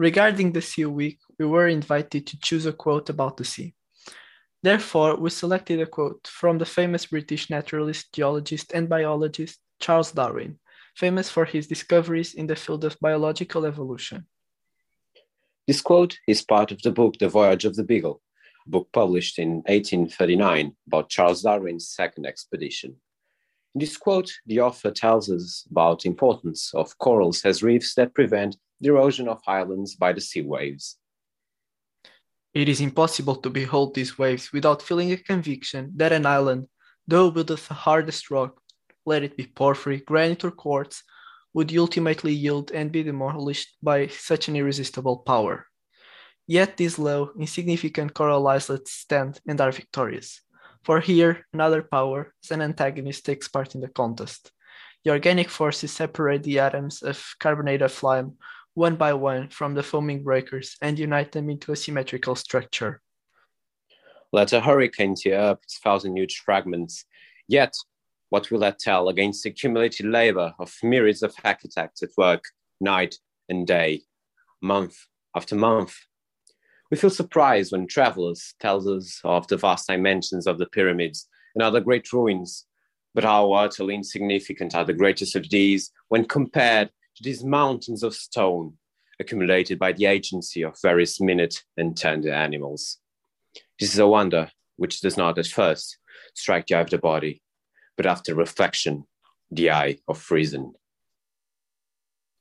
Regarding the Sea Week, we were invited to choose a quote about the sea. Therefore, we selected a quote from the famous British naturalist, geologist, and biologist Charles Darwin, famous for his discoveries in the field of biological evolution. This quote is part of the book The Voyage of the Beagle, a book published in 1839 about Charles Darwin's second expedition. In this quote, the author tells us about the importance of corals as reefs that prevent the erosion of islands by the sea waves. It is impossible to behold these waves without feeling a conviction that an island, though built of the hardest rock, let it be porphyry, granite, or quartz, would ultimately yield and be demolished by such an irresistible power. Yet these low, insignificant coral islets stand and are victorious. For here, another power, as an antagonist, takes part in the contest. The organic forces separate the atoms of carbonate of lime one by one from the foaming breakers and unite them into a symmetrical structure. Let a hurricane tear up its thousand huge fragments. Yet, what will that tell against the accumulated labor of myriads of architects at work night and day, month after month? We feel surprised when travelers tell us of the vast dimensions of the pyramids and other great ruins, but how utterly insignificant are the greatest of these when compared these mountains of stone accumulated by the agency of various minute and tender animals. This is a wonder which does not at first strike the eye of the body, but after reflection, the eye of reason.